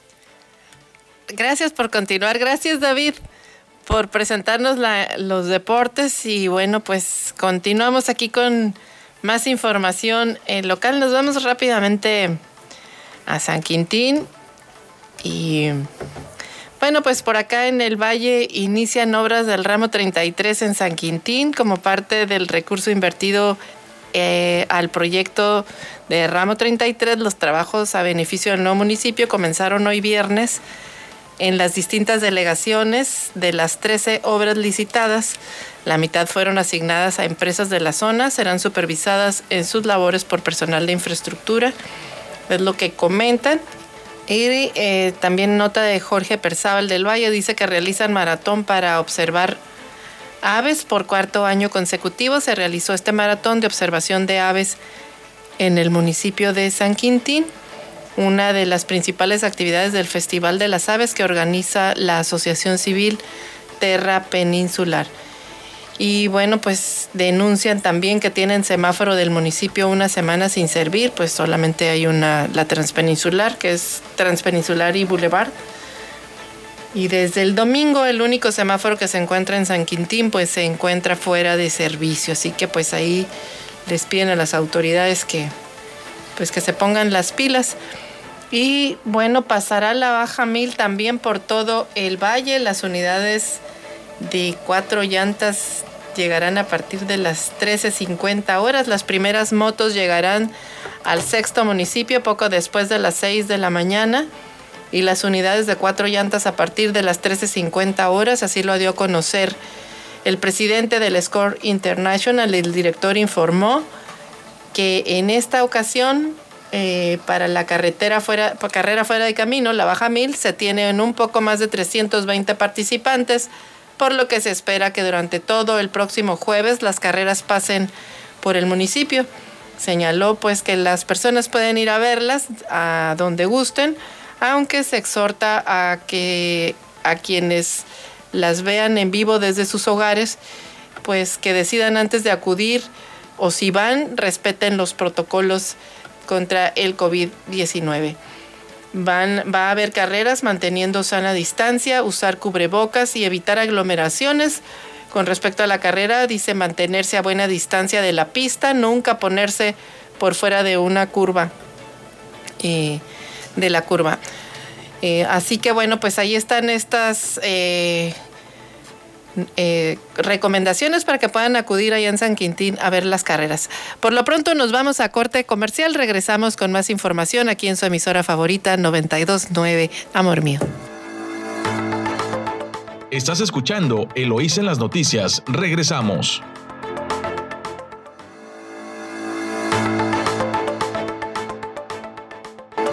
Gracias por continuar. Gracias David por presentarnos los deportes y bueno, pues continuamos aquí con más información local. Nos vamos rápidamente a San Quintín y bueno, pues por acá en el Valle inician obras del ramo 33 en San Quintín como parte del recurso invertido eh, al proyecto de ramo 33. Los trabajos a beneficio del nuevo municipio comenzaron hoy viernes en las distintas delegaciones de las 13 obras licitadas. La mitad fueron asignadas a empresas de la zona, serán supervisadas en sus labores por personal de infraestructura. Es lo que comentan. Y eh, también nota de Jorge Perzábal del Valle, dice que realizan maratón para observar aves por cuarto año consecutivo. Se realizó este maratón de observación de aves en el municipio de San Quintín una de las principales actividades del Festival de las Aves que organiza la Asociación Civil Terra Peninsular. Y bueno, pues denuncian también que tienen semáforo del municipio una semana sin servir, pues solamente hay una, la transpeninsular, que es transpeninsular y Boulevard. Y desde el domingo el único semáforo que se encuentra en San Quintín pues se encuentra fuera de servicio, así que pues ahí les piden a las autoridades que pues que se pongan las pilas. Y bueno, pasará la baja mil también por todo el valle. Las unidades de cuatro llantas llegarán a partir de las 13.50 horas. Las primeras motos llegarán al sexto municipio poco después de las 6 de la mañana. Y las unidades de cuatro llantas a partir de las 13.50 horas. Así lo dio a conocer el presidente del Score International. El director informó que en esta ocasión eh, para la carretera fuera, carrera fuera de camino, la Baja Mil, se tienen un poco más de 320 participantes, por lo que se espera que durante todo el próximo jueves las carreras pasen por el municipio. Señaló pues que las personas pueden ir a verlas a donde gusten, aunque se exhorta a que a quienes las vean en vivo desde sus hogares, pues que decidan antes de acudir o si van, respeten los protocolos contra el COVID-19. Van, va a haber carreras manteniendo sana distancia, usar cubrebocas y evitar aglomeraciones Con respecto a la carrera, dice mantenerse a buena distancia de la pista, nunca ponerse por fuera de una curva, eh, de la curva. Eh, así que bueno, pues ahí están estas eh, recomendaciones para que puedan acudir allá en San Quintín a ver las carreras. Por lo pronto nos vamos a corte comercial, regresamos con más información aquí en su emisora favorita 929 Amor Mío. Estás escuchando Eloís en las noticias. Regresamos.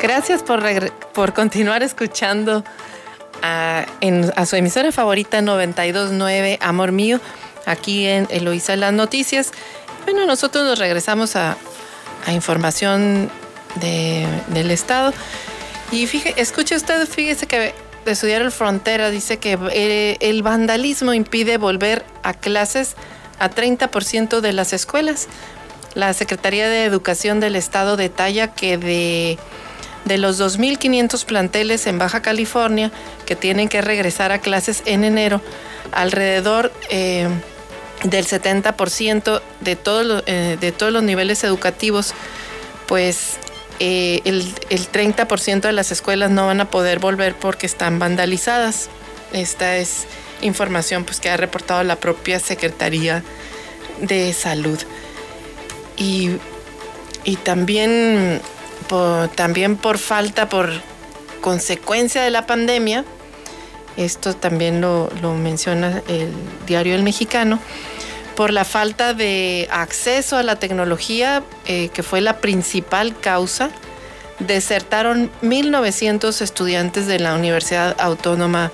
Gracias por, por continuar escuchando a, su emisora favorita 929 Amor Mío, aquí en Eloísa en las noticias. Bueno, nosotros nos regresamos a, información del Estado. Y fíjese, escuche usted, fíjese que de estudiar el Frontera dice que eh, el vandalismo impide volver a clases a 30% de las escuelas. La Secretaría de Educación del Estado detalla que de, de los 2.500 planteles en Baja California que tienen que regresar a clases en enero, alrededor eh, del 70% de, todos eh, de todos los niveles educativos, pues eh, el, 30% de las escuelas no van a poder volver porque están vandalizadas. Esta es información pues, que ha reportado la propia Secretaría de Salud. Y, también, también por falta, por consecuencia de la pandemia, esto también lo, menciona el diario El Mexicano, por la falta de acceso a la tecnología, eh, que fue la principal causa, desertaron 1.900 estudiantes de la Universidad Autónoma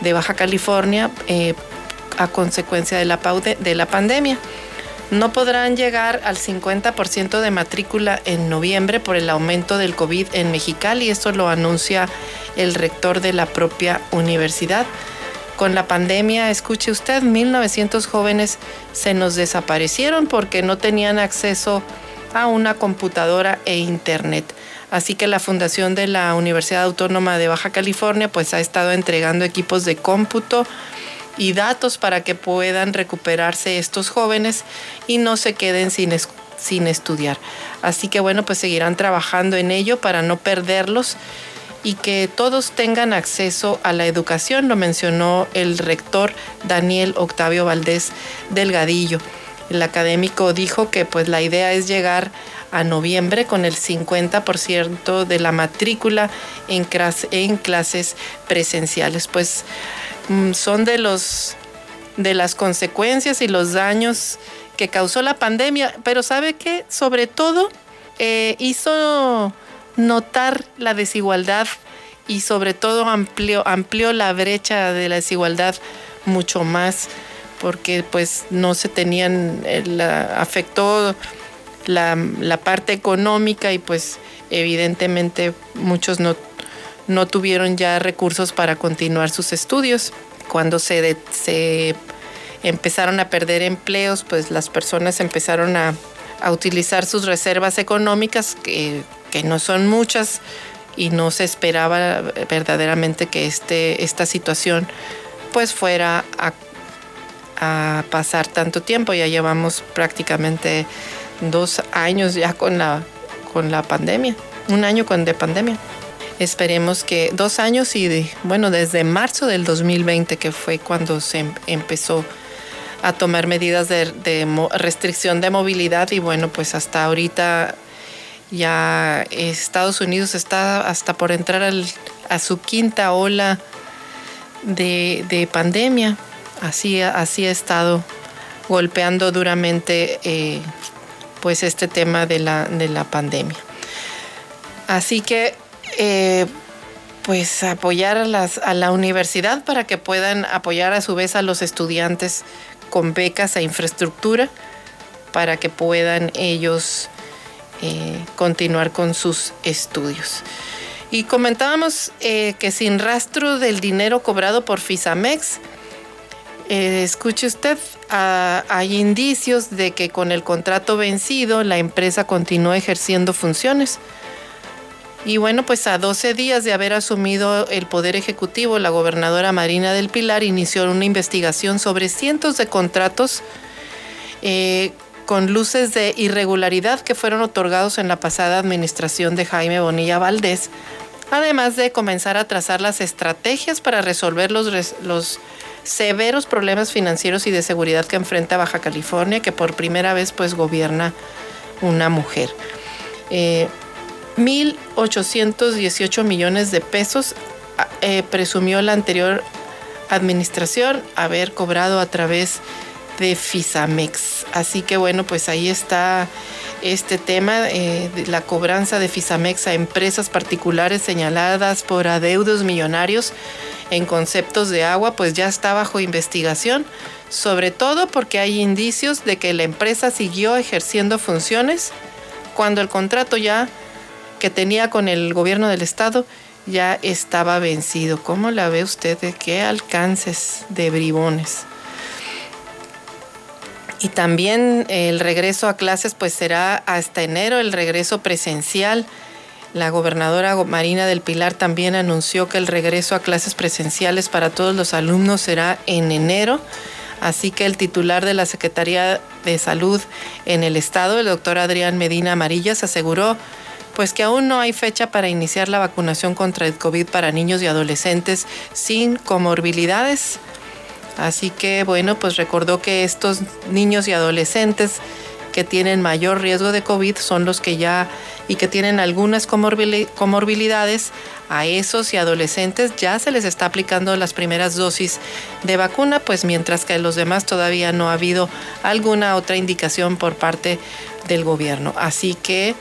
de Baja California eh, a consecuencia de la, de la pandemia. No podrán llegar al 50% de matrícula en noviembre por el aumento del COVID en Mexicali. Esto lo anuncia el rector de la propia universidad. Con la pandemia, escuche usted, 1.900 jóvenes se nos desaparecieron porque no tenían acceso a una computadora e internet. Así que la Fundación de la Universidad Autónoma de Baja California pues ha estado entregando equipos de cómputo y datos para que puedan recuperarse estos jóvenes y no se queden sin, sin estudiar. Así que bueno, pues seguirán trabajando en ello para no perderlos y que todos tengan acceso a la educación, lo mencionó el rector Daniel Octavio Valdés Delgadillo. El académico dijo que pues la idea es llegar a noviembre con el 50% de la matrícula en, clases presenciales. Pues son de los de las consecuencias y los daños que causó la pandemia, pero sabe que sobre todo eh, hizo notar la desigualdad y sobre todo amplió, amplió la brecha de la desigualdad mucho más porque pues no se tenían, eh, afectó la, parte económica y pues evidentemente muchos no, no tuvieron ya recursos para continuar sus estudios. Cuando se, se empezaron a perder empleos, pues las personas empezaron a, a utilizar sus reservas económicas que que no son muchas y no se esperaba verdaderamente que este, esta situación pues fuera a, pasar tanto tiempo. Ya llevamos prácticamente dos años ya con la, con la pandemia, un año con de pandemia. Esperemos que dos años y bueno, desde marzo del 2020 que fue cuando se em, empezó a tomar medidas de, de restricción de movilidad y bueno, pues hasta ahorita ya Estados Unidos está hasta por entrar a su quinta ola de, pandemia. Así, así ha estado golpeando duramente eh, pues este tema de la, de la pandemia. Así que eh, pues apoyar a, las, a la universidad para que puedan apoyar a su vez a los estudiantes con becas e infraestructura para que puedan ellos eh, continuar con sus estudios. Y comentábamos eh, que sin rastro del dinero cobrado por FISAMEX, escuche usted, ah, hay indicios de que con el contrato vencido la empresa continúa ejerciendo funciones. Y bueno, pues a 12 días de haber asumido el poder ejecutivo, la gobernadora Marina del Pilar inició una investigación sobre cientos de contratos eh, con luces de irregularidad que fueron otorgados en la pasada administración de Jaime Bonilla Valdés, además de comenzar a trazar las estrategias para resolver los, severos problemas financieros y de seguridad que enfrenta Baja California, que por primera vez pues gobierna una mujer. Eh, 1.818 millones de pesos eh, presumió la anterior administración haber cobrado a través de Fisamex. Así que bueno, pues ahí está este tema eh, de la cobranza de Fisamex a empresas particulares señaladas por adeudos millonarios en conceptos de agua, pues ya está bajo investigación, sobre todo porque hay indicios de que la empresa siguió ejerciendo funciones cuando el contrato ya que tenía con el gobierno del estado ya estaba vencido. ¿Cómo la ve usted? ¿De qué alcances de bribones? Y también el regreso a clases pues será hasta enero, el regreso presencial. La gobernadora Marina del Pilar también anunció que el regreso a clases presenciales para todos los alumnos será en enero. Así que el titular de la Secretaría de Salud en el estado, el doctor Adrián Medina Amarillas, aseguró pues que aún no hay fecha para iniciar la vacunación contra el COVID para niños y adolescentes sin comorbilidades. Así que bueno, pues recordó que estos niños y adolescentes que tienen mayor riesgo de COVID son los que ya y que tienen algunas comorbilidades, a esos y adolescentes ya se les está aplicando las primeras dosis de vacuna, pues mientras que a los demás todavía no ha habido alguna otra indicación por parte del gobierno. Así que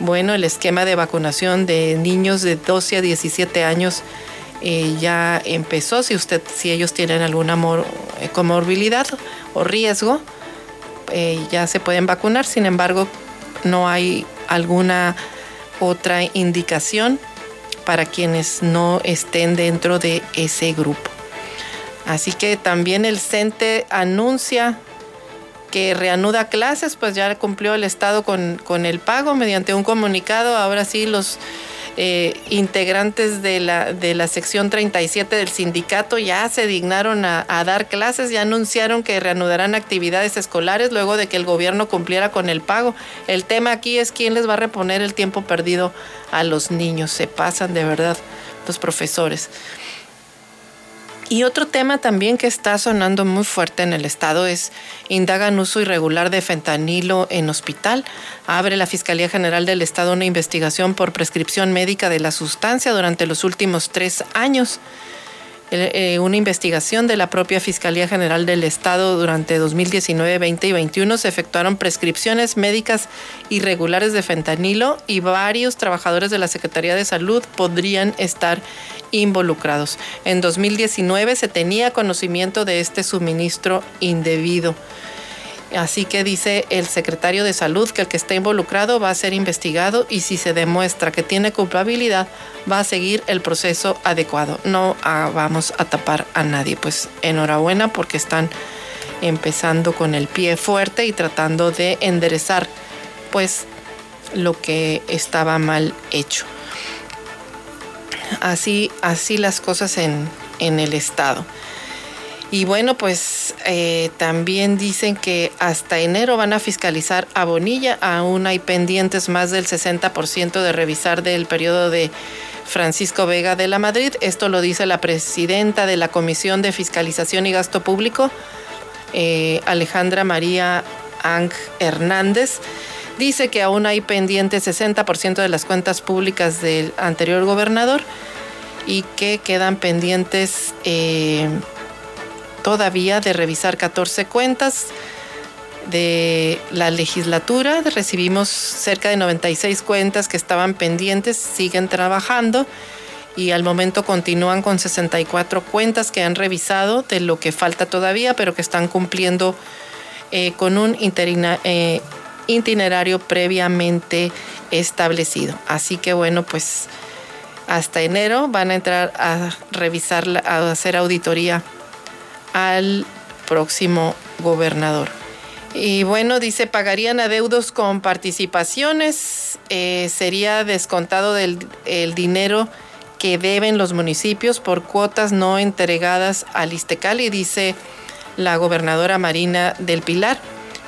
bueno, el esquema de vacunación de niños de 12 a 17 años eh, ya empezó. Si usted, si ellos tienen alguna eh, comorbilidad o riesgo, eh, ya se pueden vacunar. Sin embargo, no hay alguna otra indicación para quienes no estén dentro de ese grupo. Así que también el CENTE anuncia que reanuda clases, pues ya cumplió el Estado con, el pago mediante un comunicado. Ahora sí, los eh, integrantes de la, de la sección 37 del sindicato ya se dignaron a, a, dar clases, ya anunciaron que reanudarán actividades escolares luego de que el gobierno cumpliera con el pago. El tema aquí es quién les va a reponer el tiempo perdido a los niños. Se pasan de verdad los profesores. Y otro tema también que está sonando muy fuerte en el estado es indagan uso irregular de fentanilo en hospital. Abre la Fiscalía General del Estado una investigación por prescripción médica de la sustancia durante los últimos tres años. Eh, una investigación de la propia Fiscalía General del Estado durante 2019, 20 y 21 se efectuaron prescripciones médicas irregulares de fentanilo y varios trabajadores de la Secretaría de Salud podrían estar involucrados. En 2019 se tenía conocimiento de este suministro indebido. Así que dice el secretario de salud que el que esté involucrado va a ser investigado y si se demuestra que tiene culpabilidad va a seguir el proceso adecuado. No ah, vamos a tapar a nadie. Pues enhorabuena porque están empezando con el pie fuerte y tratando de enderezar pues lo que estaba mal hecho. Así, así las cosas en, en el estado. Y bueno, pues eh, también dicen que hasta enero van a fiscalizar a Bonilla. Aún hay pendientes más del 60% de revisar del periodo de Francisco Vega de la Madrid. Esto lo dice la presidenta de la Comisión de Fiscalización y Gasto Público, eh, Alejandra María Ang Hernández. Dice que aún hay pendientes 60% de las cuentas públicas del anterior gobernador y que quedan pendientes... Eh, todavía de revisar 14 cuentas de la legislatura. Recibimos cerca de 96 cuentas que estaban pendientes, siguen trabajando y al momento continúan con 64 cuentas que han revisado de lo que falta todavía, pero que están cumpliendo eh, con un eh, itinerario previamente establecido. Así que bueno, pues hasta enero van a entrar a revisar, a hacer auditoría al próximo gobernador. Y bueno, dice, pagarían adeudos con participaciones, eh, sería descontado del el dinero que deben los municipios por cuotas no entregadas al Istecali, dice la gobernadora Marina del Pilar.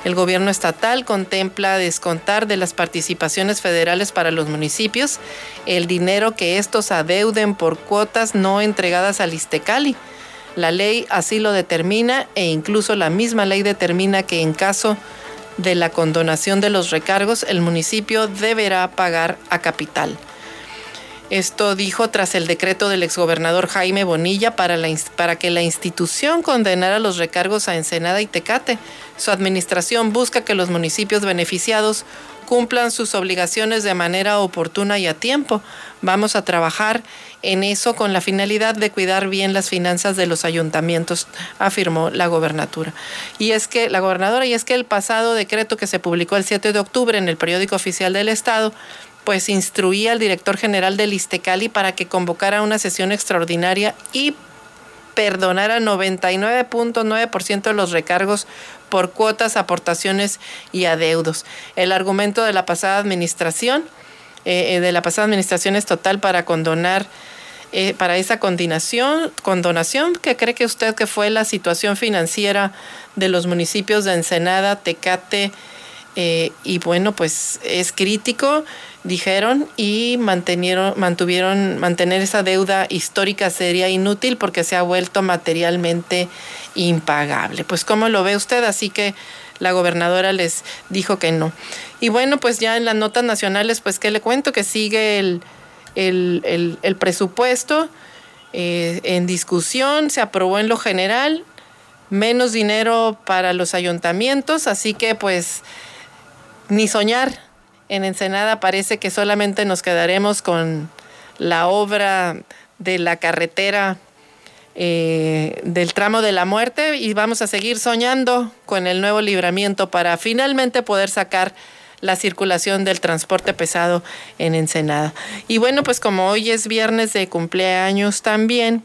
El gobierno estatal contempla descontar de las participaciones federales para los municipios el dinero que estos adeuden por cuotas no entregadas al Istecali. La ley así lo determina e incluso la misma ley determina que en caso de la condonación de los recargos, el municipio deberá pagar a capital. Esto dijo tras el decreto del exgobernador Jaime Bonilla para, para, que la institución condenara los recargos a Ensenada y Tecate. Su administración busca que los municipios beneficiados cumplan sus obligaciones de manera oportuna y a tiempo. Vamos a trabajar en eso con la finalidad de cuidar bien las finanzas de los ayuntamientos, afirmó la gobernatura. Y es que la gobernadora, y es que el pasado decreto que se publicó el 7 de octubre en el periódico oficial del Estado pues instruía al director general del Istecali para que convocara una sesión extraordinaria y perdonara 99.9% de los recargos por cuotas, aportaciones y adeudos. El argumento de la pasada administración, eh, de la pasada administración es total para condonar, eh, para esa condonación, condonación que cree que usted que fue la situación financiera de los municipios de Ensenada, Tecate, eh, y bueno, pues es crítico, dijeron, y mantuvieron mantener esa deuda histórica sería inútil porque se ha vuelto materialmente impagable. Pues ¿cómo lo ve usted? Así que la gobernadora les dijo que no. Y bueno, pues ya en las notas nacionales, pues ¿qué le cuento? Que sigue el, el, presupuesto eh, en discusión, se aprobó en lo general, menos dinero para los ayuntamientos, así que pues ni soñar. En Ensenada parece que solamente nos quedaremos con la obra de la carretera eh, del tramo de la muerte y vamos a seguir soñando con el nuevo libramiento para finalmente poder sacar la circulación del transporte pesado en Ensenada. Y bueno, pues como hoy es viernes de cumpleaños también,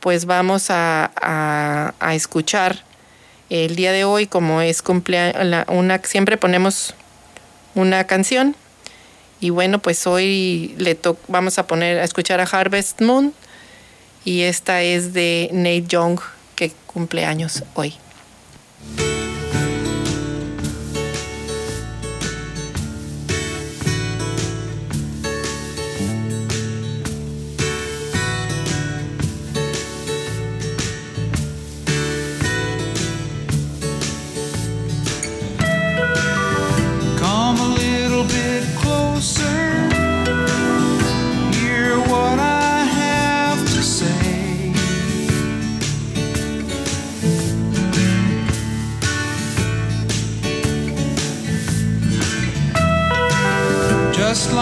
pues vamos a, a escuchar el día de hoy, como es cumpleaños, una, siempre ponemos una canción. Y bueno, pues hoy le vamos a poner a escuchar a Harvest Moon y esta es de Nate Young que cumple años hoy.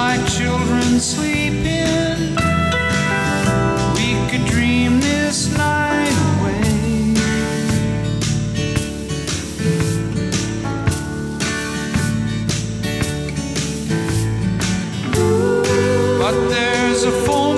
Like children sleeping. We could dream this night away. But there's a full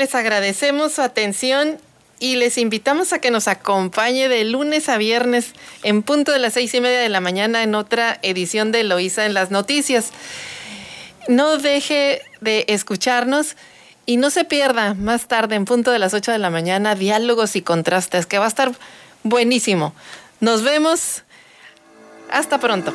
Les agradecemos su atención y les invitamos a que nos acompañe de lunes a viernes en punto de las seis y media de la mañana en otra edición de Loíza en las noticias. No deje de escucharnos y no se pierda más tarde en punto de las 8 de la mañana diálogos y contrastes que va a estar buenísimo. Nos vemos. Hasta pronto.